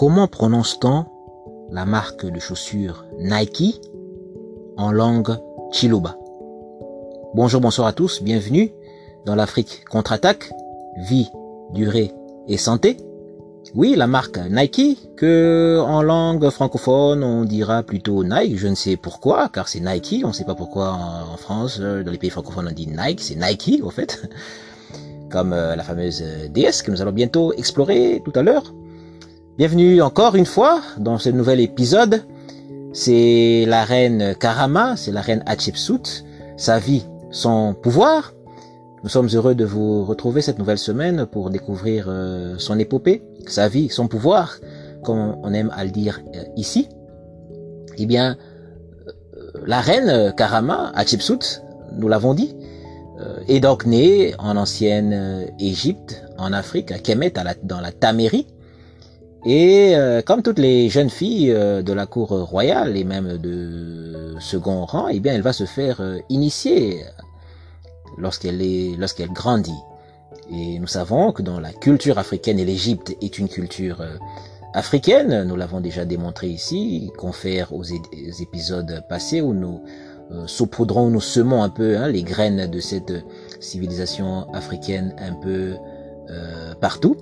Comment prononce-t-on la marque de chaussures Nike en langue Chiluba Bonjour, bonsoir à tous, bienvenue dans l'Afrique contre-attaque, vie, durée et santé. Oui, la marque Nike, que en langue francophone on dira plutôt Nike, je ne sais pourquoi, car c'est Nike, on ne sait pas pourquoi en France, euh, dans les pays francophones on dit Nike, c'est Nike au fait, comme euh, la fameuse DS que nous allons bientôt explorer tout à l'heure. Bienvenue encore une fois dans ce nouvel épisode. C'est la reine Karama, c'est la reine Hatshepsut, sa vie, son pouvoir. Nous sommes heureux de vous retrouver cette nouvelle semaine pour découvrir euh, son épopée, sa vie, son pouvoir, comme on aime à le dire euh, ici. Eh bien, euh, la reine Karama, Hatshepsut, nous l'avons dit, est donc née en ancienne Égypte, en Afrique, à Kemet, dans la Tamérie. Et euh, comme toutes les jeunes filles euh, de la cour royale et même de second rang, eh bien, elle va se faire euh, initier lorsqu'elle est, lorsqu'elle grandit. Et nous savons que dans la culture africaine, et l'Égypte est une culture africaine, nous l'avons déjà démontré ici, confère aux, épisodes passés où nous saupoudrons, nous semons un peu hein, les graines de cette civilisation africaine un peu partout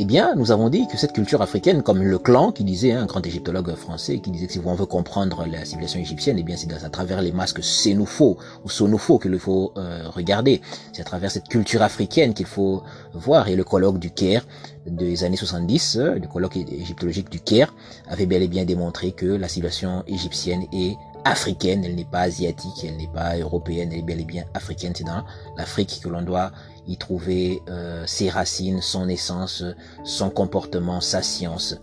eh bien, nous avons dit que cette culture africaine, comme le clan qui disait, hein, un grand égyptologue français, qui disait que si on veut comprendre la civilisation égyptienne, eh bien, c'est à travers les masques sénoufaux ou sonoufaux qu'il faut euh, regarder. C'est à travers cette culture africaine qu'il faut voir. Et le colloque du Caire des années 70, euh, le colloque égyptologique du Caire, avait bel et bien démontré que la civilisation égyptienne est africaine, elle n'est pas asiatique, elle n'est pas européenne, elle est bel et bien africaine. C'est dans l'Afrique que l'on doit y trouver euh, ses racines, son essence, son comportement, sa science.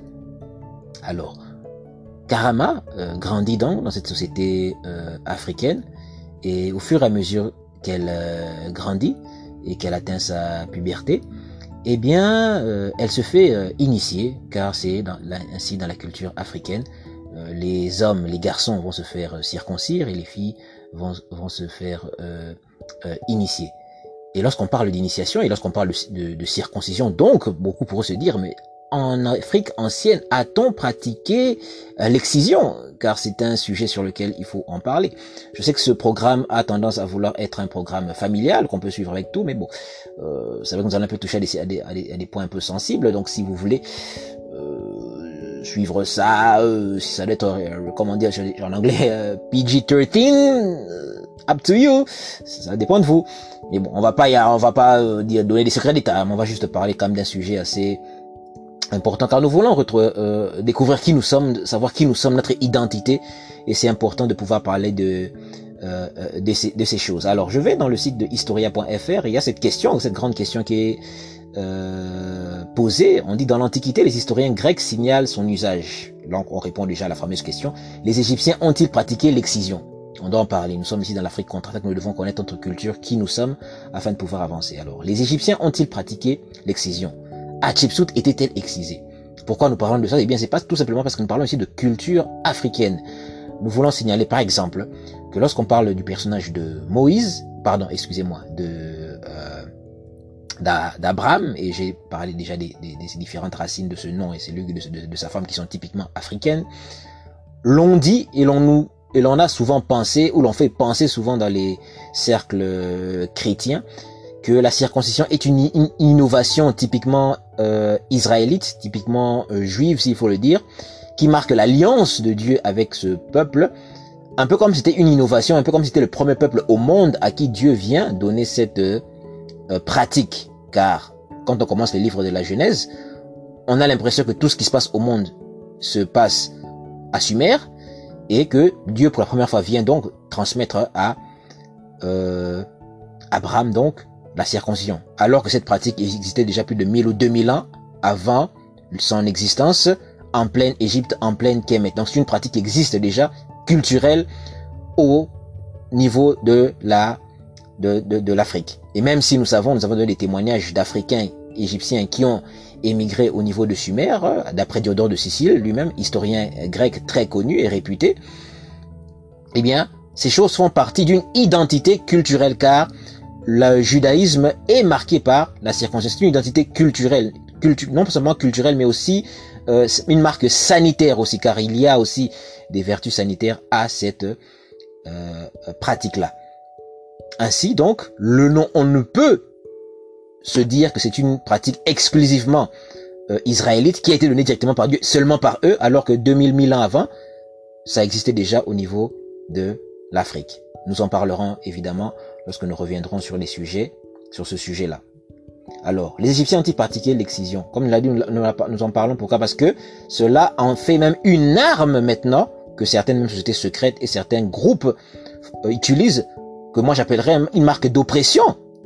Alors, Karama euh, grandit donc dans cette société euh, africaine et au fur et à mesure qu'elle grandit et qu'elle atteint sa puberté, eh bien, elle se fait initier, car c'est ainsi dans la culture africaine, les hommes, les garçons vont se faire circoncire et les filles vont, vont se faire initier. Et lorsqu'on parle d'initiation et lorsqu'on parle de, circoncision, donc beaucoup pourront se dire, mais en Afrique ancienne, a-t-on pratiqué euh, l'excision? Car c'est un sujet sur lequel il faut en parler. Je sais que ce programme a tendance à vouloir être un programme familial qu'on peut suivre avec tout, mais bon, euh, c'est vrai que nous allons un peu toucher à des, à, des, points un peu sensibles. Donc si vous voulez suivre ça, euh, si ça doit être, comment dire en anglais, PG-13, up to you. Ça dépend de vous. Mais bon, on va pas, on va pas euh, donner des secrets d'État, on va juste parler quand même d'un sujet assez important car nous voulons retrouver, euh, découvrir qui nous sommes, savoir qui nous sommes, notre identité, et c'est important de pouvoir parler de euh, de, ces, de ces choses. Alors, je vais dans le site de historia.fr, il y a cette question, cette grande question qui est posée. On dit dans l'Antiquité, les historiens grecs signalent son usage. Donc, on répond déjà à la fameuse question. Les Égyptiens ont-ils pratiqué l'excision? On doit en parler. Nous sommes ici dans l'Afrique contre-attaque, nous devons connaître notre culture, qui nous sommes, afin de pouvoir avancer. Alors, les Égyptiens ont-ils pratiqué l'excision? Hatshepsut était-elle excisée? Pourquoi nous parlons de ça? Eh bien, c'est pas tout simplement parce que nous parlons ici de culture africaine. Nous voulons signaler, par exemple, lorsqu'on parle du personnage de Moïse, pardon, excusez-moi, de euh, d'Abraham, et j'ai parlé déjà des, différentes racines de ce nom et celui de, de sa femme qui sont typiquement africaines, l'on dit et l'on nous et l'on a souvent pensé, ou l'on fait penser souvent dans les cercles euh, chrétiens, que la circoncision est une, innovation typiquement euh, israélite, typiquement juive s'il faut le dire, qui marque l'alliance de Dieu avec ce peuple, un peu comme c'était une innovation, un peu comme c'était le premier peuple au monde à qui Dieu vient donner cette pratique. Car quand on commence les livres de la Genèse, on a l'impression que tout ce qui se passe au monde se passe à Sumer, et que Dieu pour la première fois vient donc transmettre à euh, Abraham donc la circoncision, alors que cette pratique existait déjà plus de 1000 ou 2000 ans avant son existence en pleine Égypte, en pleine Kemet. Donc c'est une pratique qui existe déjà culturelle au niveau de la de, de, de l'Afrique. Et même si nous savons, nous avons donné des témoignages d'Africains égyptiens qui ont émigré au niveau de Sumer, d'après Diodore de Sicile, lui-même historien grec très connu et réputé, eh bien, ces choses font partie d'une identité culturelle car le judaïsme est marqué par la circoncision. Une identité culturelle non seulement culturelle, mais aussi euh, une marque sanitaire aussi, car il y a aussi des vertus sanitaires à cette euh, pratique-là. Ainsi donc, le nom, on ne peut se dire que c'est une pratique exclusivement euh, israélite qui a été donnée directement par Dieu, seulement par eux, alors que 2000 000 ans avant, ça existait déjà au niveau de l'Afrique. Nous en parlerons évidemment lorsque nous reviendrons sur les sujets, sur ce sujet-là. Alors, les Égyptiens ont-ils pratiqué l'excision? Comme l'a dit, nous en parlons pourquoi? Parce que cela en fait même une arme maintenant que certaines sociétés secrètes et certains groupes euh, utilisent, que moi j'appellerais une marque d'oppression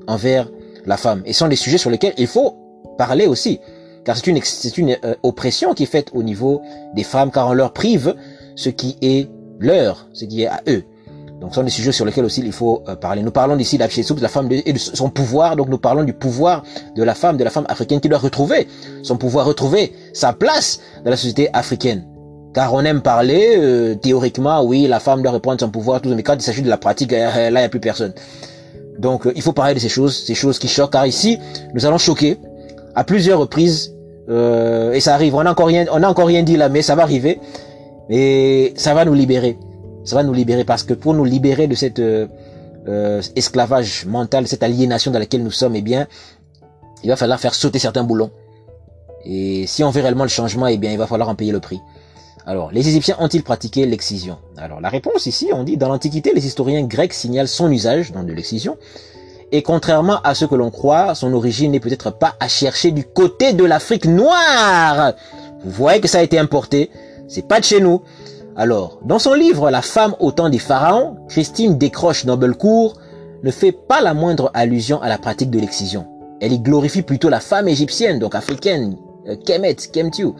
envers la femme. Et ce sont des sujets sur lesquels il faut parler aussi. Car c'est une, euh, oppression qui est faite au niveau des femmes, car on leur prive ce qui est leur, ce qui est à eux. Donc, ce sont des sujets sur lesquels aussi il faut euh, parler. Nous parlons ici de la femme et de son pouvoir. Donc, nous parlons du pouvoir de la femme, de la femme africaine qui doit retrouver son pouvoir, retrouver sa place dans la société africaine. Car on aime parler, euh, théoriquement, oui, la femme doit reprendre son pouvoir, tout, mais quand il s'agit de la pratique, euh, là, il n'y a plus personne. Donc, il faut parler de ces choses, ces choses qui choquent, car ici, nous allons choquer à plusieurs reprises, et ça arrive, on n'a encore rien, on a encore rien dit là, mais ça va arriver, et ça va nous libérer ça va nous libérer parce que pour nous libérer de cette euh, euh, esclavage mental, cette aliénation dans laquelle nous sommes, eh bien, il va falloir faire sauter certains boulons. Et si on veut réellement le changement, eh bien, il va falloir en payer le prix. Alors, les Égyptiens ont-ils pratiqué l'excision? Alors, la réponse ici, on dit, dans l'Antiquité, les historiens grecs signalent son usage, dans de l'excision, et contrairement à ce que l'on croit, son origine n'est peut-être pas à chercher du côté de l'Afrique noire. Vous voyez que ça a été importé, c'est pas de chez nous. Alors, dans son livre La femme au temps des pharaons, Christine Décroche Noblecourt ne fait pas la moindre allusion à la pratique de l'excision. Elle y glorifie plutôt la femme égyptienne, donc africaine, euh, Kemet, Kemtiu,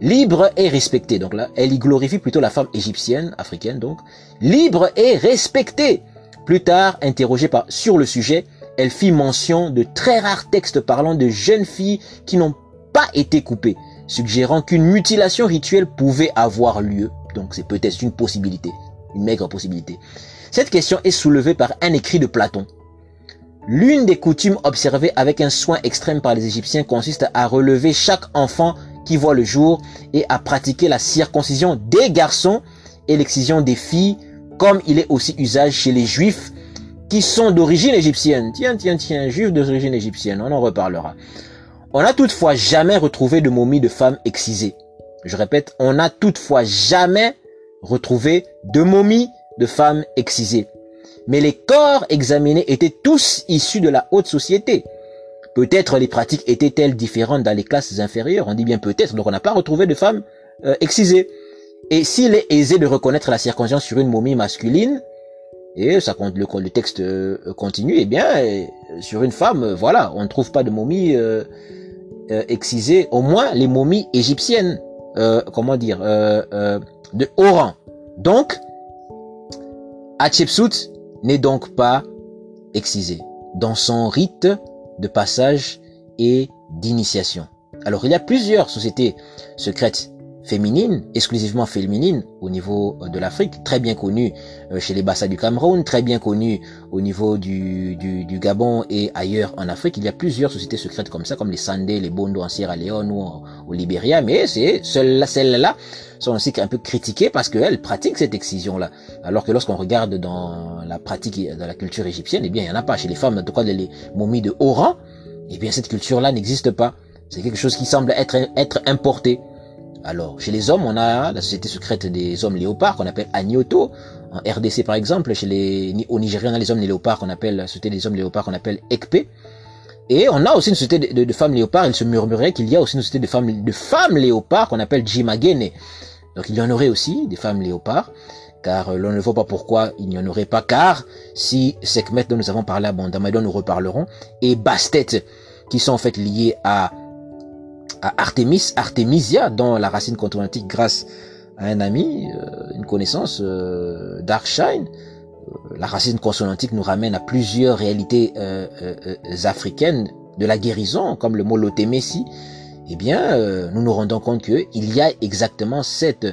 libre et respectée. Donc là, elle y glorifie plutôt la femme égyptienne, africaine donc, libre et respectée. Plus tard, interrogée par, sur le sujet, elle fit mention de très rares textes parlant de jeunes filles qui n'ont pas été coupées, suggérant qu'une mutilation rituelle pouvait avoir lieu donc c'est peut-être une possibilité, une maigre possibilité. Cette question est soulevée par un écrit de Platon. L'une des coutumes observées avec un soin extrême par les Égyptiens consiste à relever chaque enfant qui voit le jour et à pratiquer la circoncision des garçons et l'excision des filles, comme il est aussi usage chez les juifs qui sont d'origine égyptienne. Tiens, tiens, tiens, juifs d'origine égyptienne, on en reparlera. On n'a toutefois jamais retrouvé de momie de femmes excisées. Je répète, on n'a toutefois jamais retrouvé de momies de femmes excisées. Mais les corps examinés étaient tous issus de la haute société. Peut-être les pratiques étaient-elles différentes dans les classes inférieures? On dit bien peut-être, donc on n'a pas retrouvé de femmes euh, excisées. Et s'il est aisé de reconnaître la circoncision sur une momie masculine, et ça compte le, texte euh, continue, eh bien, euh, sur une femme, voilà, on ne trouve pas de momie excisée, au moins les momies égyptiennes. Euh, comment dire, euh, euh, de haut rang. Donc, Hatshepsut n'est donc pas excisé dans son rite de passage et d'initiation. Alors, il y a plusieurs sociétés secrètes féminine, exclusivement féminine au niveau euh, de l'Afrique, très bien connue euh, chez les Bassa du Cameroun, très bien connue au niveau du, du, du, Gabon et ailleurs en Afrique. Il y a plusieurs sociétés secrètes comme ça, comme les Sandé, les Bondo en Sierra Leone ou au Libéria, mais c'est celles-là sont aussi un peu critiquées parce qu'elles pratiquent cette excision-là. Alors que lorsqu'on regarde dans la pratique de la culture égyptienne, eh bien, il n'y en a pas. Chez les femmes, en tout cas les momies de haut rang, eh bien, cette culture-là n'existe pas. C'est quelque chose qui semble être, être importé. Alors, chez les hommes, on a la société secrète des hommes léopards qu'on appelle Agnoto. En RDC, par exemple, chez les, au Nigeria, on a les hommes léopards qu'on appelle, la société des hommes léopards qu'on appelle Ekpe. Et on a aussi une société de, femmes léopards. Il se murmurait qu'il y a aussi une société de femmes, de femmes léopards qu'on appelle Jimagene. Donc, il y en aurait aussi des femmes léopards. Car euh, l'on ne voit pas pourquoi il n'y en aurait pas. Car si Sekhmet dont nous avons parlé abondamment, dont nous reparlerons, et Bastet, qui sont en fait liés à Artemis, Artemisia, dans la racine consonantique grâce à un ami, euh, une connaissance euh, d'Arkshine. Euh, la racine consonantique nous ramène à plusieurs réalités africaines de la guérison, comme le mot lotémési. Eh bien, nous nous rendons compte qu'il y a exactement cette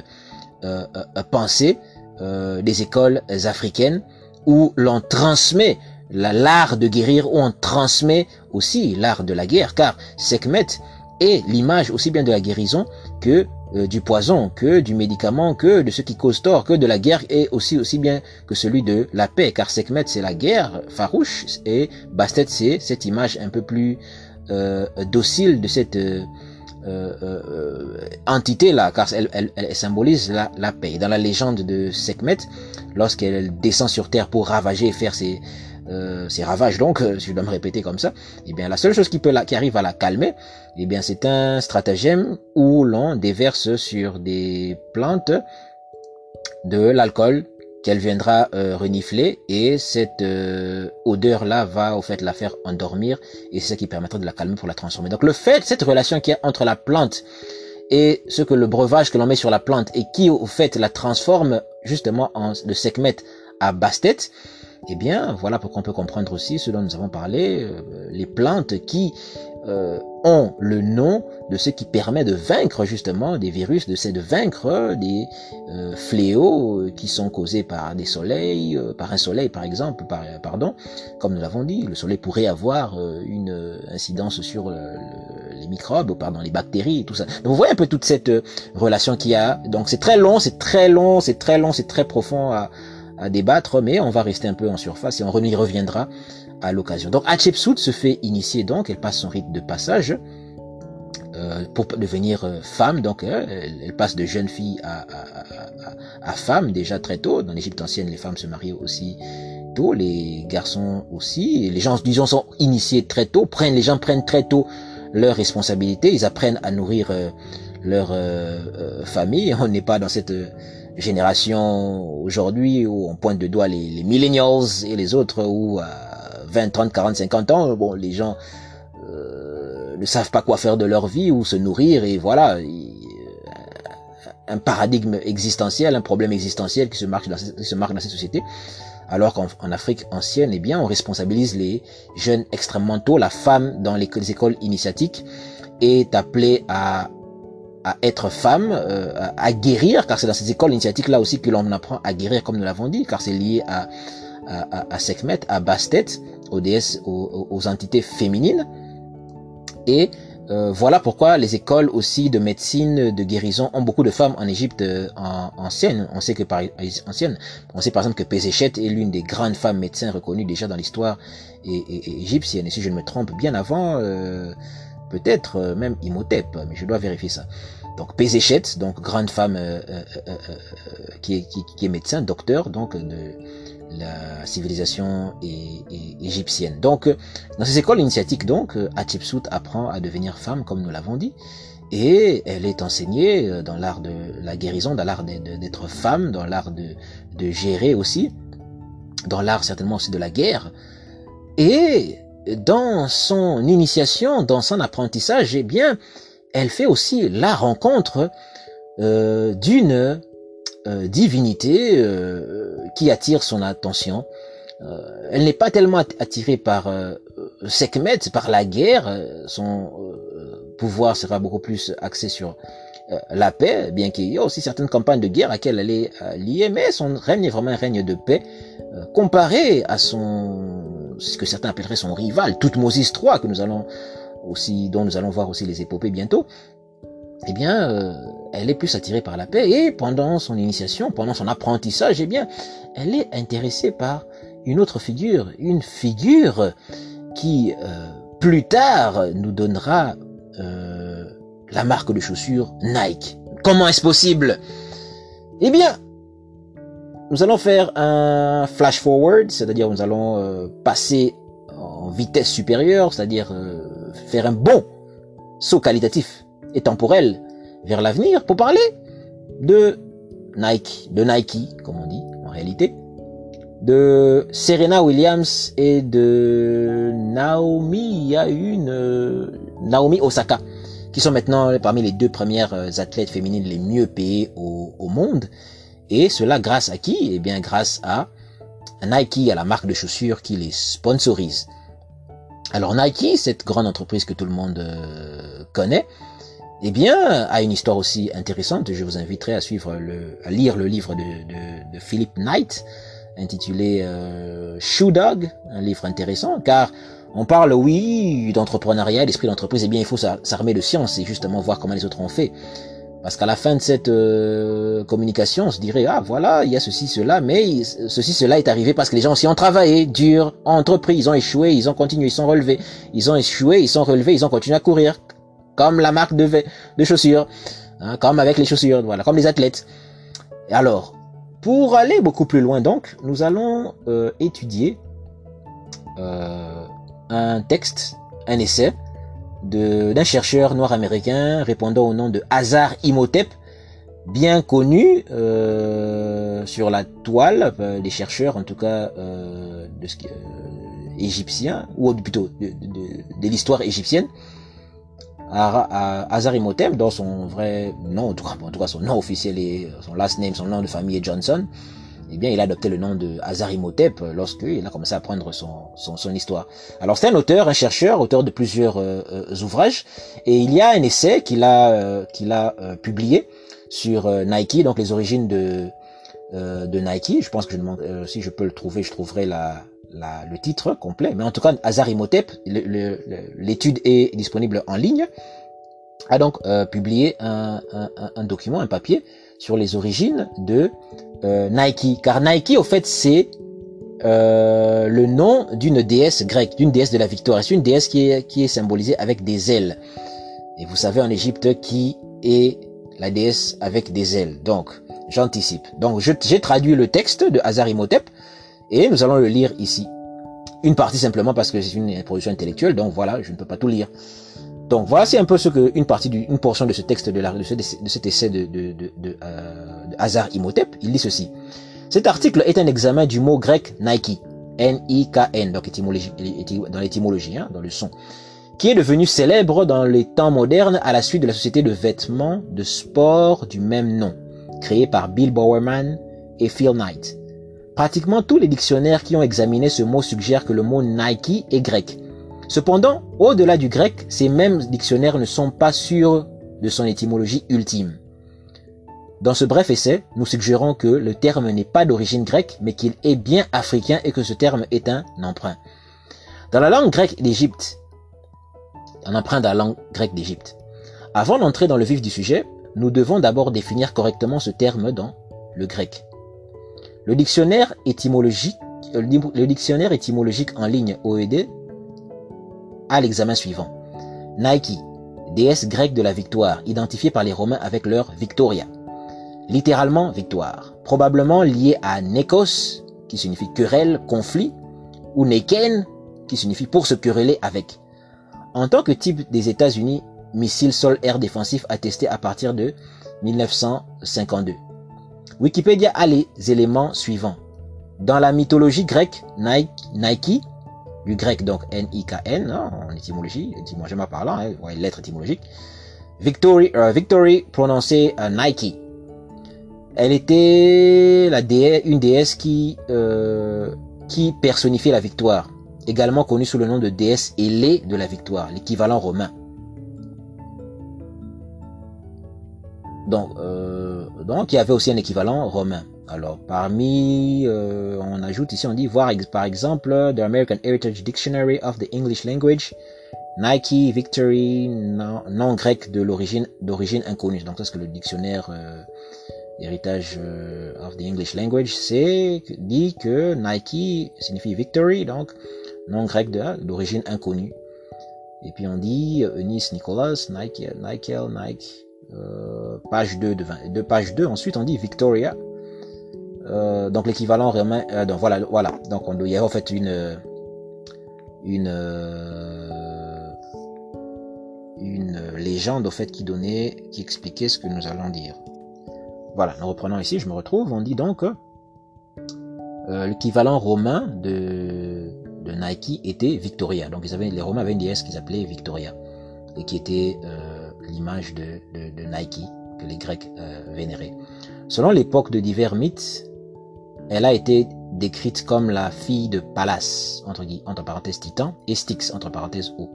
pensée des écoles africaines où l'on transmet l'art de guérir, où on transmet aussi l'art de la guerre, car Sekhmet est l'image aussi bien de la guérison que euh, du poison, que du médicament, que de ce qui cause tort, que de la guerre et aussi aussi bien que celui de la paix. Car Sekhmet c'est la guerre farouche et Bastet c'est cette image un peu plus euh, docile de cette euh, entité là, car elle, elle, elle symbolise la, la, paix. Dans la légende de Sekhmet, lorsqu'elle descend sur terre pour ravager et faire ses euh, ces ravages donc, euh, si je dois me répéter comme ça, eh bien la seule chose qui peut la, qui arrive à la calmer, eh bien c'est un stratagème où l'on déverse sur des plantes de l'alcool qu'elle viendra euh, renifler et cette euh, odeur là va au fait la faire endormir et c'est ça qui permettra de la calmer pour la transformer. Donc le fait cette relation qui est entre la plante et ce que le breuvage que l'on met sur la plante et qui au fait la transforme justement en de Sekhmet à Bastet, eh bien, voilà pourquoi on peut comprendre aussi ce dont nous avons parlé, euh, les plantes qui euh, ont le nom de ce qui permet de vaincre justement des virus, de, de vaincre des euh, fléaux qui sont causés par des soleils, par un soleil par exemple, par, pardon, comme nous l'avons dit, le soleil pourrait avoir une incidence sur les microbes, pardon, les bactéries et tout ça. Donc vous voyez un peu toute cette relation qu'il y a. Donc c'est très long, c'est très long, c'est très long, c'est très profond à débattre, mais on va rester un peu en surface et on y reviendra à l'occasion. Donc Hatshepsut se fait initier donc, elle passe son rite de passage euh, pour devenir euh, femme, donc euh, elle, passe de jeune fille à, femme déjà très tôt. Dans l'Égypte ancienne, les femmes se marient aussi tôt, les garçons aussi. Les gens, disons, sont initiés très tôt, prennent, les gens prennent très tôt leurs responsabilités, ils apprennent à nourrir leur famille. On n'est pas dans cette génération aujourd'hui où on pointe de doigt les, millennials et les autres où à 20, 30, 40, 50 ans, bon, les gens euh, ne savent pas quoi faire de leur vie ou se nourrir et voilà, un paradigme existentiel, un problème existentiel qui se marque dans, qui se marque dans cette société. Alors qu'en Afrique ancienne, eh bien, on responsabilise les jeunes extrêmement tôt. La femme dans les écoles initiatiques est appelée à à être femme, euh, à guérir, car c'est dans ces écoles initiatiques là aussi que l'on apprend à guérir, comme nous l'avons dit, car c'est lié à, à, à, Sekhmet, à Bastet, aux déesses, aux, aux entités féminines. Et euh, voilà pourquoi les écoles aussi de médecine, de guérison ont beaucoup de femmes en Égypte euh, en, ancienne. On sait que par ancienne, on sait par exemple que Pézéchet est l'une des grandes femmes médecins reconnues déjà dans l'histoire égyptienne. Et si je ne me trompe, bien avant peut-être euh, même Imhotep, mais je dois vérifier ça. Donc Pézéchet, donc grande femme euh, euh, qui, est, qui, est médecin, docteur donc de la civilisation égyptienne. Donc dans ces écoles initiatiques donc Hatshepsut apprend à devenir femme comme nous l'avons dit et elle est enseignée dans l'art de la guérison, dans l'art d'être femme, dans l'art de, de gérer aussi, dans l'art certainement aussi de la guerre. Et dans son initiation, dans son apprentissage, eh bien, elle fait aussi la rencontre euh, d'une euh, divinité euh, qui attire son attention. elle n'est pas tellement attirée par Sekhmet, par la guerre. Son pouvoir sera beaucoup plus axé sur la paix, bien qu'il y ait aussi certaines campagnes de guerre à laquelle elle est liée, mais son règne est vraiment un règne de paix comparé à son ce que certains appelleraient son rival, Moses III, que nous allons aussi, dont nous allons voir aussi les épopées bientôt, eh bien, euh, elle est plus attirée par la paix et pendant son initiation, pendant son apprentissage, eh bien, elle est intéressée par une autre figure, une figure qui euh, plus tard nous donnera euh, la marque de chaussures Nike. Comment est-ce possible? Eh bien, nous allons faire un flash forward, c'est-à-dire nous allons euh, passer en vitesse supérieure, c'est-à-dire euh, faire un bon saut qualitatif et temporel vers l'avenir pour parler de Nike, de Nike, comme on dit en réalité, de Serena Williams et de Naomi, euh, Naomi Osaka, qui sont maintenant parmi les deux premières athlètes féminines les mieux payées au monde. Et cela grâce à qui? Eh bien grâce à Nike, à la marque de chaussures qui les sponsorise. Alors Nike, cette grande entreprise que tout le monde euh, connaît, eh bien, a une histoire aussi intéressante. Je vous inviterai à suivre à lire le livre de, de, Philip Knight, intitulé euh, Shoe Dog, un livre intéressant, car On parle, oui, d'entrepreneuriat, d'esprit d'entreprise. Eh bien, il faut s'armer de science et justement voir comment les autres ont fait. Parce qu'à la fin de cette euh, communication, on se dirait, ah voilà, il y a ceci, cela, mais ceci, cela est arrivé parce que les gens aussi ont travaillé dur, ont entrepris, ils ont échoué, ils ont continué, ils sont relevés. Ils ont échoué, ils sont relevés, ils ont continué à courir. Comme la marque de, de chaussures. Hein, comme avec les chaussures, voilà, comme les athlètes. Alors, pour aller beaucoup plus loin donc, nous allons euh, étudier euh, un texte, un essai d'un chercheur noir américain répondant au nom de Hazar Imhotep, bien connu euh, sur la toile euh, des chercheurs, en tout cas euh, de ce, égyptiens, ou plutôt de, de, l'histoire égyptienne. Hazar Imhotep, dans son vrai nom, en tout, cas, en tout cas son nom officiel et son last name, son nom de famille est Johnson, eh bien, il a adopté le nom de Hazar Imhotep lorsqu'il a commencé à prendre son, son, son histoire. Alors, c'est un auteur, un chercheur, auteur de plusieurs euh, euh, ouvrages, et il y a un essai qu'il a, euh, qu'il a publié sur Nike, donc les origines de, de Nike. Je pense que je demande, si je peux le trouver, je trouverai la, la, le titre complet. Mais en tout cas, Hazar Imhotep, l'étude est disponible en ligne, a donc publié un, un, un document, un papier sur les origines de euh, Nike. Car Nike, au fait, c'est euh, le nom d'une déesse grecque, d'une déesse de la victoire. C'est une déesse qui est, symbolisée avec des ailes. Et vous savez en Égypte qui est la déesse avec des ailes. Donc, j'anticipe. Donc, j'ai traduit le texte de Hazar Imhotep et nous allons le lire ici. Une partie simplement parce que c'est une production intellectuelle, donc voilà, je ne peux pas tout lire. Donc c'est un peu ce que une partie d'une portion de ce texte de, la, de, cet essai de, de, de, de euh, Hazar Imhotep. Il dit ceci. Cet article est un examen du mot grec Nike, N-I-K-N, donc étymologie, dans l'étymologie, hein, dans le son, qui est devenu célèbre dans les temps modernes à la suite de la société de vêtements de sport du même nom, créée par Bill Bowerman et Phil Knight. Pratiquement tous les dictionnaires qui ont examiné ce mot suggèrent que le mot Nike est grec, Cependant, au-delà du grec, ces mêmes dictionnaires ne sont pas sûrs de son étymologie ultime. Dans ce bref essai, nous suggérons que le terme n'est pas d'origine grecque, mais qu'il est bien africain et que ce terme est un emprunt. Dans la langue grecque d'Égypte, un emprunt dans la langue grecque d'Égypte. Avant d'entrer dans le vif du sujet, nous devons d'abord définir correctement ce terme dans le grec. Le dictionnaire étymologique, le dictionnaire étymologique en ligne OED à l'examen suivant. Nike, déesse grecque de la victoire, identifiée par les Romains avec leur Victoria. Littéralement victoire, probablement liée à Nekos, qui signifie querelle, conflit, ou Neken, qui signifie pour se quereller avec. En tant que type des États-Unis, missile sol-air défensif attesté à partir de 1952. Wikipédia a les éléments suivants. Dans la mythologie grecque, Nike, Nike du grec donc N-I-K-N, hein, en étymologie, étymologiquement parlant, hein, ouais, lettre étymologique. Victory, euh, Victory prononcé euh, Nike. Elle était la déesse, une déesse qui, euh, qui personnifiait la victoire, également connue sous le nom de déesse ailée de la victoire, l'équivalent romain. Donc, euh, donc, il y avait aussi un équivalent romain. Alors, parmi, euh, on ajoute ici, on dit voir par exemple The American Heritage Dictionary of the English Language, Nike, Victory, nom, grec de l'origine d'origine inconnue. Donc ça c'est que le dictionnaire euh, héritage euh, of the English Language, c'est dit que Nike signifie victory, donc nom grec d'origine inconnue. Et puis on dit Eunice Nicholas, Nike, Nike, Nike, page 2 de, 20, de page 2. Ensuite on dit Victoria, euh, donc l'équivalent romain. Euh, donc voilà, voilà. Donc on, il y a en fait une une euh, légende au fait qui donnait, qui expliquait ce que nous allons dire. Voilà, nous reprenons ici. Je me retrouve. On dit donc l'équivalent romain de Nike était Victoria. Donc les Romains avaient une déesse qu'ils appelaient Victoria et qui était l'image de, Nike que les Grecs vénéraient. Selon l'époque de divers mythes, elle a été décrite comme la fille de Pallas, entre, entre parenthèses Titan, et Styx, entre parenthèses eau.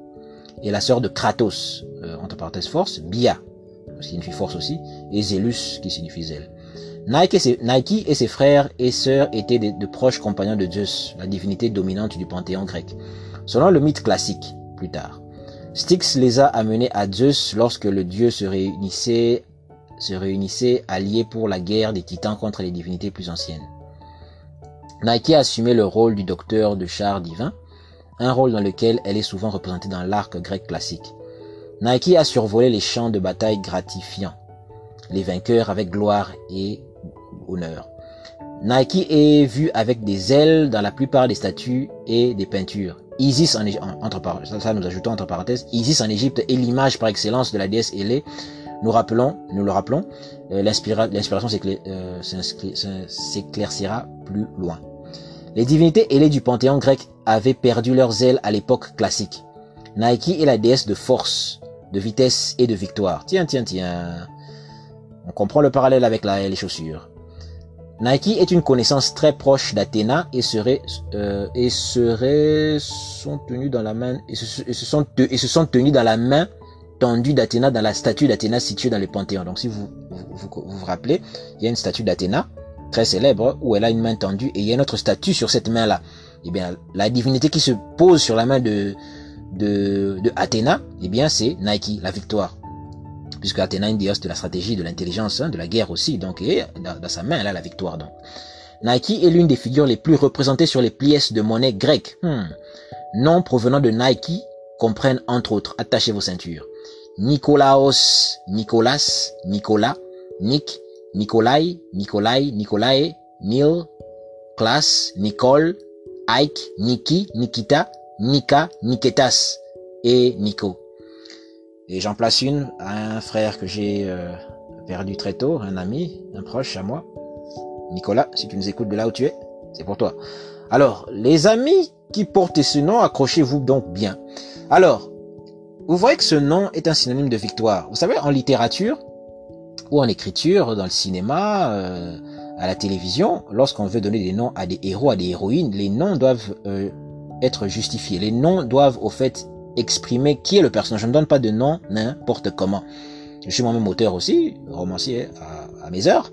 Et la sœur de Kratos, euh, entre parenthèses force, Bia, qui signifie force aussi, et Zélus, qui signifie zèle. Nike et, ses, Nike et ses frères et sœurs étaient de, proches compagnons de Zeus, la divinité dominante du panthéon grec. Selon le mythe classique, plus tard, Styx les a amenés à Zeus lorsque le dieu se réunissait, se réunissait allié pour la guerre des titans contre les divinités plus anciennes. Nike a assumé le rôle du docteur de char divin, un rôle dans lequel elle est souvent représentée dans l'arc grec classique. Nike a survolé les champs de bataille gratifiants, les vainqueurs avec gloire et honneur. Nike est vu avec des ailes dans la plupart des statues et des peintures. Isis en entre ça nous ajoutons entre parenthèses, Isis en Égypte est l'image par excellence de la déesse Hélé. Nous rappelons, nous le rappelons, euh, l'inspiration euh, s'éclaircira plus loin. Les divinités ailées du panthéon grec avaient perdu leurs ailes à l'époque classique. Nike est la déesse de force, de vitesse et de victoire. Tiens, tiens, tiens. On comprend le parallèle avec la, les chaussures. Nike est une connaissance très proche d'Athéna et serait euh, et serait sont tenus dans la main et se, sont et se sont tenus dans la main tendue d'Athéna dans la statue d'Athéna située dans le Panthéon. Donc si vous vous, rappelez, il y a une statue d'Athéna très célèbre où elle a une main tendue et il y a une autre statue sur cette main là. Eh bien la divinité qui se pose sur la main de de, eh bien c'est Nike, la victoire puisque Athéna est une déesse de la stratégie, de l'intelligence, hein, de la guerre aussi, donc, et dans, sa main, elle a la victoire, donc. Nike est l'une des figures les plus représentées sur les pièces de monnaie grecques. Hmm. Noms provenant de Nike comprennent entre autres, attachez vos ceintures, Nicolaos, Nicolas, Nicolas, Nick, Nikolai, Nikolai, Nicolae, Neil, Klas, Nicole, Ike, Niki, Nikita, Nika, Niketas et Nico. Et j'en place une à un frère que j'ai euh, perdu très tôt, un ami, un proche à moi. Nicolas, si tu nous écoutes de là où tu es, c'est pour toi. Alors, les amis qui portent ce nom, accrochez-vous donc bien. Alors, vous voyez que ce nom est un synonyme de victoire. Vous savez, en littérature ou en écriture, dans le cinéma, euh, à la télévision, lorsqu'on veut donner des noms à des héros, à des héroïnes, les noms doivent euh, être justifiés. Les noms doivent au fait exprimer qui est le personnage. Je ne donne pas de nom n'importe comment. Je suis moi-même auteur aussi, romancier à, mes heures.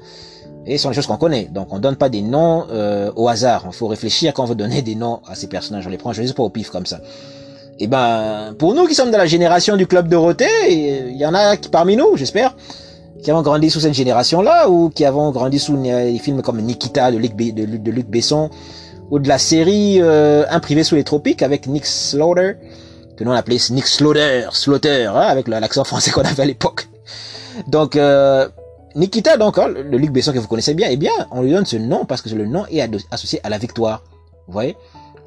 Et ce sont les choses qu'on connaît. Donc on donne pas des noms euh, au hasard. Il faut réfléchir quand on veut donner des noms à ces personnages. On les prend, je les pas au pif comme ça. Et eh ben, pour nous qui sommes de la génération du club Dorothée, il y en a qui parmi nous, j'espère, qui avons grandi sous cette génération-là, ou qui avons grandi sous des films comme Nikita de Luc, Besson, ou de la série euh, Un sous les tropiques avec Nick Slaughter que nous appelait Nick Slaughter, Slaughter, hein, avec l'accent français qu'on avait à l'époque. Donc, euh, Nikita, donc, hein, le Luc Besson que vous connaissez bien, eh bien, on lui donne ce nom parce que le nom est associé à la victoire. Vous voyez?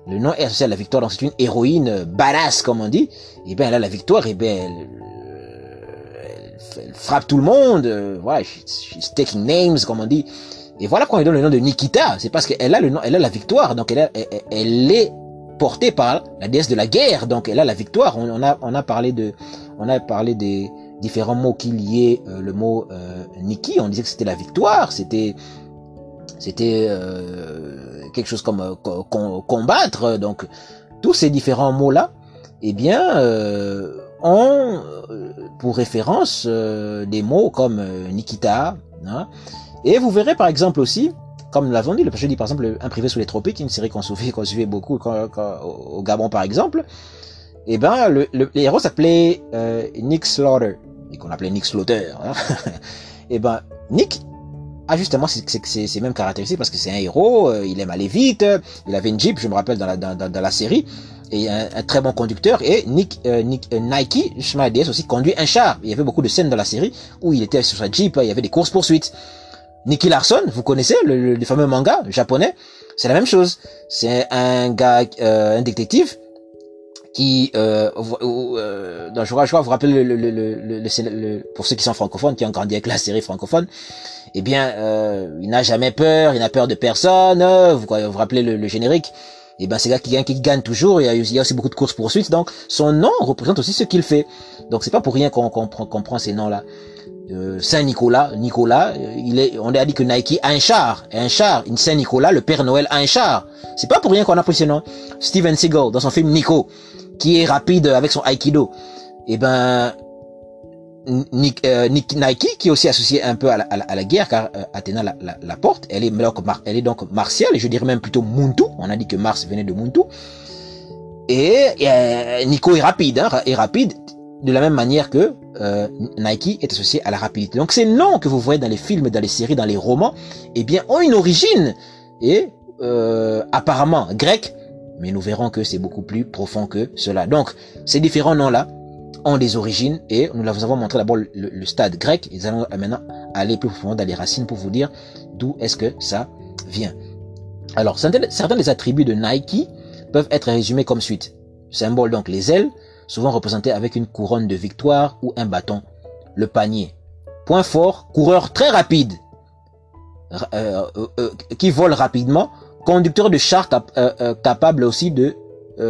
Le nom est associé à la victoire, donc c'est une héroïne badass, comme on dit. Eh bien, elle a la victoire, eh bien, elle, frappe tout le monde. Euh, voilà, she's taking names, comme on dit. Et voilà qu'on lui donne le nom de Nikita. C'est parce qu'elle a le nom, elle a la victoire, donc elle, elle, elle est portée par la déesse de la guerre. Donc elle a la victoire. On, a, on a parlé de, on a parlé des différents mots qui liaient euh, le mot euh, Nikki. On disait que c'était la victoire. C'était, c'était euh, quelque chose comme euh, combattre. Donc tous ces différents mots là, eh bien, ont pour référence des mots comme Nikita. Hein. Et vous verrez par exemple aussi comme nous l'avons dit, le je dit par exemple Un privé sous les tropiques, une série qu'on suivait, qu'on suivait beaucoup au Gabon par exemple, et eh ben le, le, héros s'appelait euh, Nick Slaughter, et qu'on appelait Nick Slaughter. Hein. et eh ben Nick a justement ces mêmes caractéristiques parce que c'est un héros, euh, il aime aller vite, il avait une Jeep, je me rappelle dans la, dans, dans, la série, et un, un, très bon conducteur, et Nick, euh, Nick euh, Nike, chemin aussi, conduit un char. Il y avait beaucoup de scènes dans la série où il était sur sa Jeep, il y avait des courses-poursuites. Nicky Larson, vous connaissez le, fameux manga japonais, c'est la même chose. C'est un gars, euh, un détective qui, euh, euh, dans, je crois, je crois, vous rappelez le, le, le, pour ceux qui sont francophones, qui ont grandi avec la série francophone, eh bien, euh, il n'a jamais peur, il n'a peur de personne. Vous vous, rappelez le, générique? Eh ben c'est gars qui gagne, toujours. Il y, a, aussi beaucoup de courses poursuites. Donc son nom représente aussi ce qu'il fait. Donc c'est pas pour rien qu'on qu'on prend ces noms là. Saint-Nicolas, Nicolas, il est, on a dit que Nike a un char, un char, une Saint-Nicolas, le Père Noël a un char. C'est pas pour rien qu'on a pris ce nom. Steven Seagal, dans son film Nico, qui est rapide avec son Aikido. Et eh ben, euh, Nike, qui est aussi associé un peu à la, guerre, car euh, Athéna la, la, porte, elle est, elle est donc martiale, je dirais même plutôt Muntu, on a dit que Mars venait de Muntu. Et euh, Nico est rapide, hein, est rapide de la même manière que euh, Nike est associé à la rapidité. Donc ces noms que vous voyez dans les films, dans les séries, dans les romans, eh bien, ont une origine et euh, apparemment grecque, mais nous verrons que c'est beaucoup plus profond que cela. Donc ces différents noms-là ont des origines et nous vous avons montré d'abord le, stade grec. Et nous allons maintenant aller plus profondément dans les racines pour vous dire d'où est-ce que ça vient. Alors certains des attributs de Nike peuvent être résumés comme suite. Symbole donc les ailes, souvent représenté avec une couronne de victoire ou un bâton. Le panier. Point fort, coureur très rapide, euh, euh, euh, qui vole rapidement, conducteur de char capable aussi de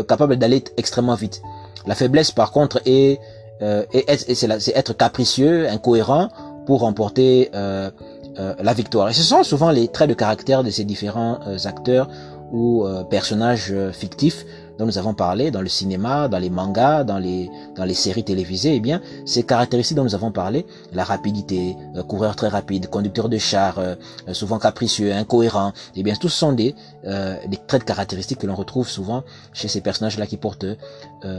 capable d'aller extrêmement vite. La faiblesse par contre est, c'est être capricieux, incohérent pour remporter la victoire. Et ce sont souvent les traits de caractère de ces différents acteurs ou personnages fictifs dont nous avons parlé dans le cinéma, dans les mangas, dans les dans les séries télévisées, eh bien, ces caractéristiques dont nous avons parlé, la rapidité, euh, coureur très rapide, conducteur de char, euh, euh, souvent capricieux, incohérent, eh bien, tous sont des des traits de caractéristiques que l'on retrouve souvent chez ces personnages-là qui portent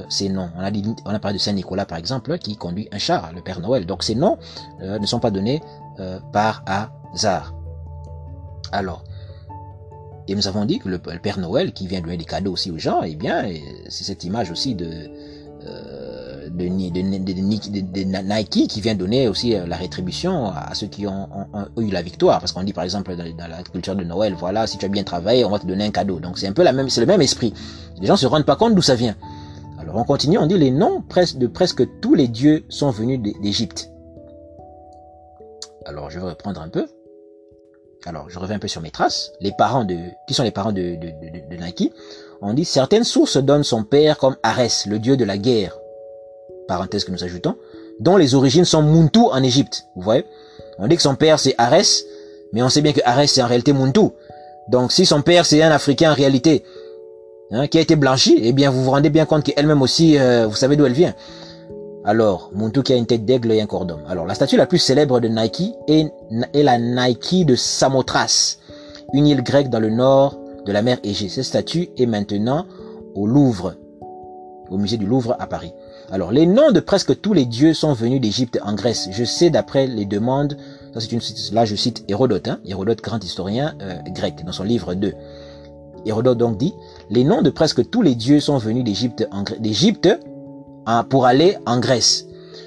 ces noms. On a dit, on a parlé de Saint Nicolas par exemple, qui conduit un char, le Père Noël. Donc ces noms ne sont pas donnés par hasard. Alors, et nous avons dit que le, Père Noël, qui vient donner des cadeaux aussi aux gens, eh bien, c'est cette image aussi de, euh, de, Nike qui vient donner aussi euh, la rétribution à ceux qui ont, eu la victoire. Parce qu'on dit par exemple dans, la culture de Noël, voilà, si tu as bien travaillé, on va te donner un cadeau. Donc c'est un peu la même, c'est le même esprit. Les gens se rendent pas compte d'où ça vient. Alors on continue, on dit les noms de presque tous les dieux sont venus d'Égypte. Alors je vais reprendre un peu alors je reviens un peu sur mes traces, les parents de, qui sont les parents de, de, de, de Nike, on dit certaines sources donnent son père comme Arès, le dieu de la guerre, parenthèse que nous ajoutons, dont les origines sont Muntu en Égypte, vous voyez? On dit que son père c'est Arès, mais on sait bien que Arès c'est en réalité Muntu. Donc si son père c'est un Africain en réalité, hein, qui a été blanchi, eh bien vous vous rendez bien compte qu'elle-même aussi, euh, vous savez d'où elle vient. Alors, Muntu qui a une tête d'aigle et un d'homme. Alors, la statue la plus célèbre de Nike est, la Nike de Samothrace, une île grecque dans le nord de la mer Égée. Cette statue est maintenant au Louvre, au musée du Louvre à Paris. Alors, les noms de presque tous les dieux sont venus d'Égypte en Grèce. Je sais d'après les demandes, ça c'est une, là je cite Hérodote, hein, Hérodote, grand historien euh, grec, dans son livre 2. Hérodote donc dit, les noms de presque tous les dieux sont venus d'Égypte d'Égypte pour aller en Grèce.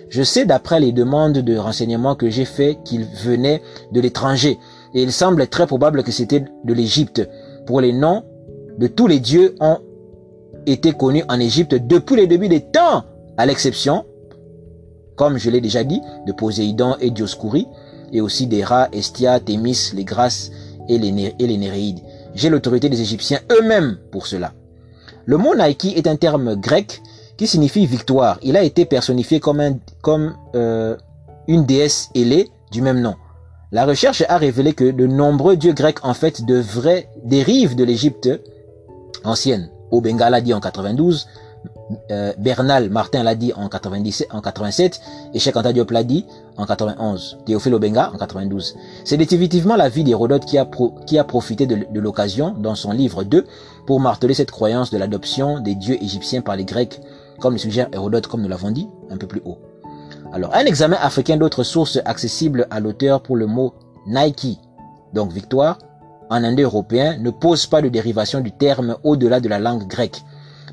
Je sais d'après les demandes de renseignements que j'ai fait qu'ils venaient de l'étranger et il semble très probable que c'était de l'Égypte. Pour les noms de tous les dieux ont été connus en Égypte depuis les débuts des temps, à l'exception, comme je l'ai déjà dit, de Poséidon et Dioscuri, et aussi des rats, Estia, Thémis, les Grâces et les, et les Néréides. J'ai l'autorité des Égyptiens eux-mêmes pour cela. Le mot Nike est un terme grec qui signifie victoire. Il a été personnifié comme, un, comme euh, une déesse ailée du même nom. La recherche a révélé que de nombreux dieux grecs en fait de vrais dérivent de l'Égypte ancienne. Obenga l'a dit en 92, euh, Bernal Martin l'a dit en 97, en 87 et Cheikh l'a dit en 91. Théophile Obenga en 92. C'est définitivement la vie d'Hérodote qui a, qui a profité de l'occasion dans son livre 2 pour marteler cette croyance de l'adoption des dieux égyptiens par les Grecs comme le suggère Hérodote, comme nous l'avons dit un peu plus haut. Alors, un examen africain d'autres sources accessibles à l'auteur pour le mot Nike, donc victoire, en indo-européen, ne pose pas de dérivation du terme au-delà de la langue grecque.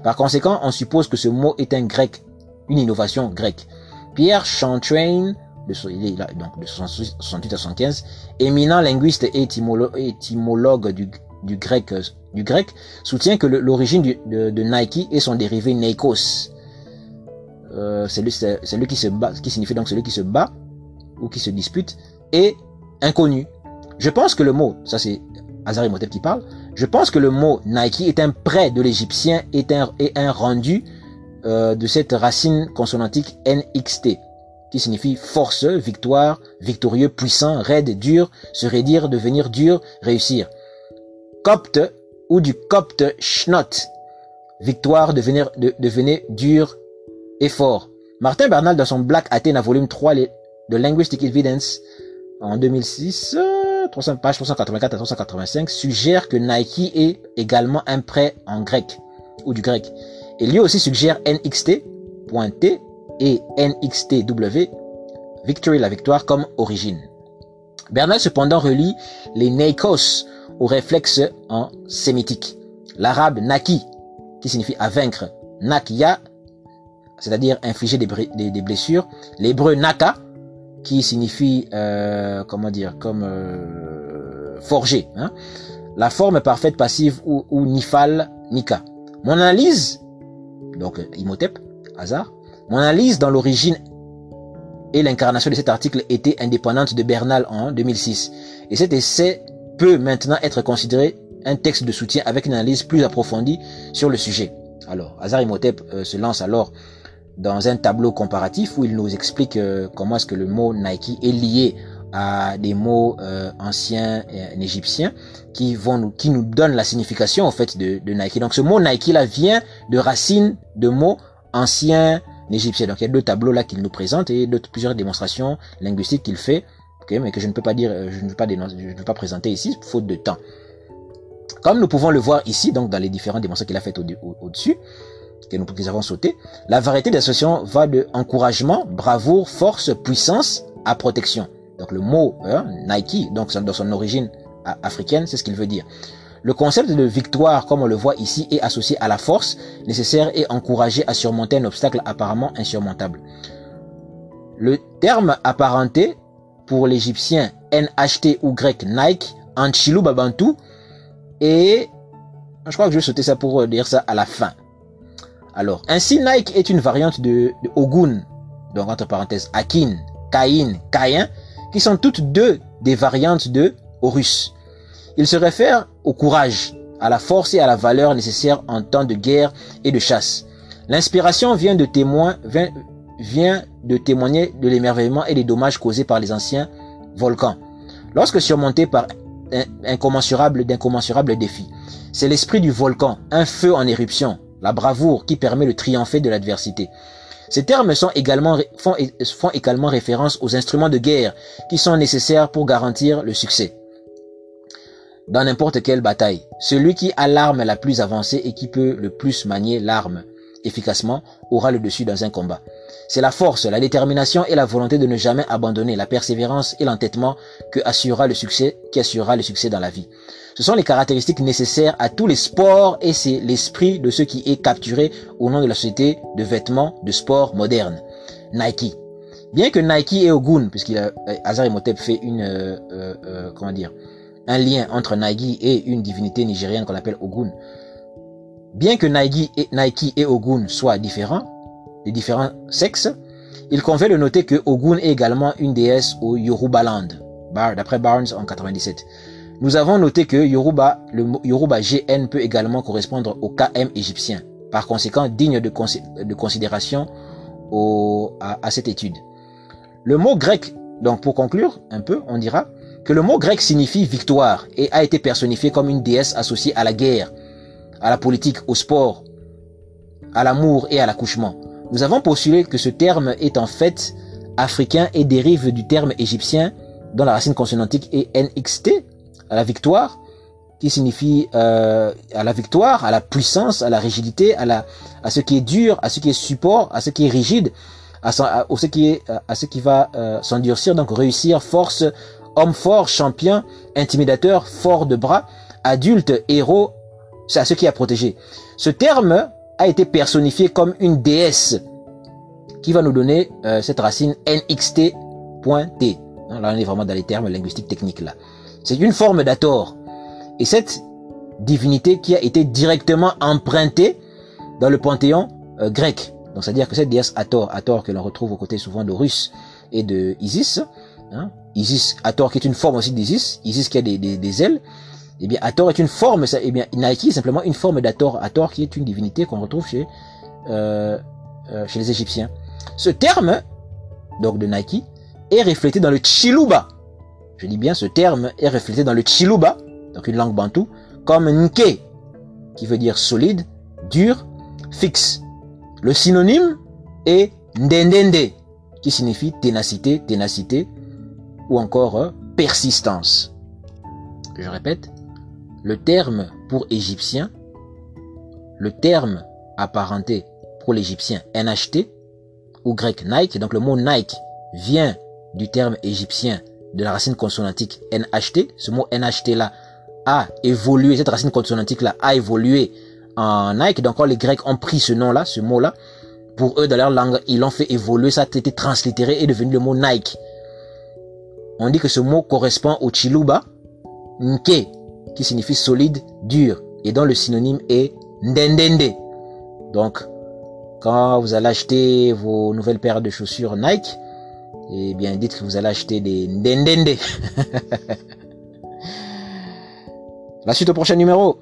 Par conséquent, on suppose que ce mot est un grec, une innovation grecque. Pierre Chantrain, de, donc de 68 à 75, éminent linguiste et étymologue du, grec, soutient que l'origine de, Nike est son dérivé Nikos, euh, celui, qui se bat, qui signifie donc celui qui se bat ou qui se dispute, est inconnu. Je pense que le mot, ça c'est Azar Imhotep qui parle, je pense que le mot Nike est un prêt de l'égyptien et un, un rendu euh, de cette racine consonantique NXT, qui signifie force, victoire, victorieux, puissant, raide, dur, se raidir, devenir dur, réussir. Copte ou du copte schnot, victoire, devenir, de, devenir dur, et fort. Martin Bernal, dans son Black Athena, volume 3 de Linguistic Evidence, en 2006, 300, page 384 à 385, suggère que Nike est également un prêt en grec, ou du grec. Et lui aussi suggère NXT.T et NXTW, Victory la victoire comme origine. Bernal cependant relie les Neikos au réflexe en sémitique. L'arabe Naki, qui signifie à vaincre, Nakia, c'est-à-dire infliger des, blessures. L'hébreu Naka, qui signifie, euh, comment dire, comme euh, forger. Hein. La forme parfaite passive ou, ou nifal, nika. Mon analyse, donc Imhotep, hasard, mon analyse dans l'origine et l'incarnation de cet article était indépendante de Bernal en 2006. Et cet essai peut maintenant être considéré un texte de soutien avec une analyse plus approfondie sur le sujet. Alors, Hazar Imhotep euh, se lance alors dans un tableau comparatif où il nous explique euh, comment est-ce que le mot Nike est lié à des mots euh, anciens égyptiens qui vont nous, qui nous donnent la signification en fait de, de Nike. Donc ce mot Nike là vient de racines de mots anciens égyptiens. Donc il y a deux tableaux là qu'il nous présente et d'autres plusieurs démonstrations linguistiques qu'il fait, mais que je ne peux pas dire, je ne veux pas dénoncer, je ne veux pas présenter ici, faute de temps. Comme nous pouvons le voir ici, donc dans les différentes démonstrations qu'il a faites au-dessus, que nous, avons sauté, la variété d'associations va de encouragement, bravoure, force, puissance à protection. Donc le mot hein, Nike, donc dans son origine africaine, c'est ce qu'il veut dire. Le concept de victoire, comme on le voit ici, est associé à la force nécessaire et encouragé à surmonter un obstacle apparemment insurmontable. Le terme apparenté pour l'égyptien NHT ou grec Nike, Anchilou Babantou, et je crois que je vais sauter ça pour dire ça à la fin. Alors, ainsi Nike est une variante de, Ogun, donc entre parenthèses Akin, Caïn, Caïn, qui sont toutes deux des variantes de Horus. Il se réfère au courage, à la force et à la valeur nécessaires en temps de guerre et de chasse. L'inspiration vient de témoin, vient de témoigner de l'émerveillement et des dommages causés par les anciens volcans. Lorsque surmontés par incommensurable d'incommensurables défis. C'est l'esprit du volcan, un feu en éruption, la bravoure qui permet de triompher de l'adversité. Ces termes font, font également référence aux instruments de guerre qui sont nécessaires pour garantir le succès. Dans n'importe quelle bataille, celui qui a l'arme la plus avancée et qui peut le plus manier l'arme efficacement aura le dessus dans un combat. C'est la force, la détermination et la volonté de ne jamais abandonner, la persévérance et l'entêtement que assurera le succès, qui assurera le succès dans la vie. Ce sont les caractéristiques nécessaires à tous les sports et c'est l'esprit de ce qui est capturé au nom de la société de vêtements de sport moderne. Nike. Bien que Nike et Ogun, puisqu'il a, euh, Hazar Imhotep fait une, euh, euh, comment dire, un lien entre Nike et une divinité nigérienne qu'on appelle Ogun. Bien que Nike et, Ogun soient différents, des différents sexes, il convient de noter que Ogun est également une déesse au Yorubaland, d'après Barnes en 97. Nous avons noté que Yoruba, le Yoruba GN peut également correspondre au KM égyptien, par conséquent digne de, de considération au, à cette étude. Le mot grec, donc pour conclure un peu, on dira que le mot grec signifie victoire et a été personnifié comme une déesse associée à la guerre, à la politique, au sport, à l'amour et à l'accouchement. Nous avons postulé que ce terme est en fait africain et dérive du terme égyptien dont la racine consonantique est NXT, à la victoire, qui signifie euh, à la victoire, à la puissance, à la rigidité, à la à ce qui est dur, à ce qui est support, à ce qui est rigide, à, ce qui est à ce qui va euh, s'endurcir, donc réussir, force, homme fort, champion, intimidateur, fort de bras, adulte, héros, c'est à ce qui a protégé. Ce terme a été personnifié comme une déesse qui va nous donner euh, cette racine nxt.t. Là, on est vraiment dans les termes linguistiques techniques là. C'est une forme d'Ator. Et cette divinité qui a été directement empruntée dans le panthéon euh, grec. Donc, c'est-à-dire que cette déesse Hathor, Hathor que l'on retrouve aux côtés souvent d'Horus et de Isis, hein, Isis, Hathor qui est une forme aussi d'Isis, Isis qui a des, des, des ailes, eh bien, Hathor est une forme, ça, eh bien, Nike est simplement une forme d'Hathor. Hathor qui est une divinité qu'on retrouve chez, euh, euh, chez les Égyptiens. Ce terme, donc de Nike, est reflété dans le Chiluba. Je dis bien, ce terme est reflété dans le Chiluba, donc une langue bantou, comme Nke, qui veut dire solide, dur, fixe. Le synonyme est Ndendende, qui signifie ténacité, ténacité, ou encore euh, persistance. Je répète, le terme pour égyptien, le terme apparenté pour l'égyptien NHT ou grec Nike. Donc le mot Nike vient du terme égyptien de la racine consonantique NHT. Ce mot NHT là a évolué, cette racine consonantique là a évolué en Nike. Donc quand les Grecs ont pris ce nom là, ce mot là, pour eux dans leur langue, ils l'ont fait évoluer, ça a été translittéré et devenu le mot Nike. On dit que ce mot correspond au Chiluba, Nke, qui signifie solide, dur, et dont le synonyme est Ndendende. Donc, quand vous allez acheter vos nouvelles paires de chaussures Nike, eh bien, dites que vous allez acheter des Ndendende. La suite au prochain numéro.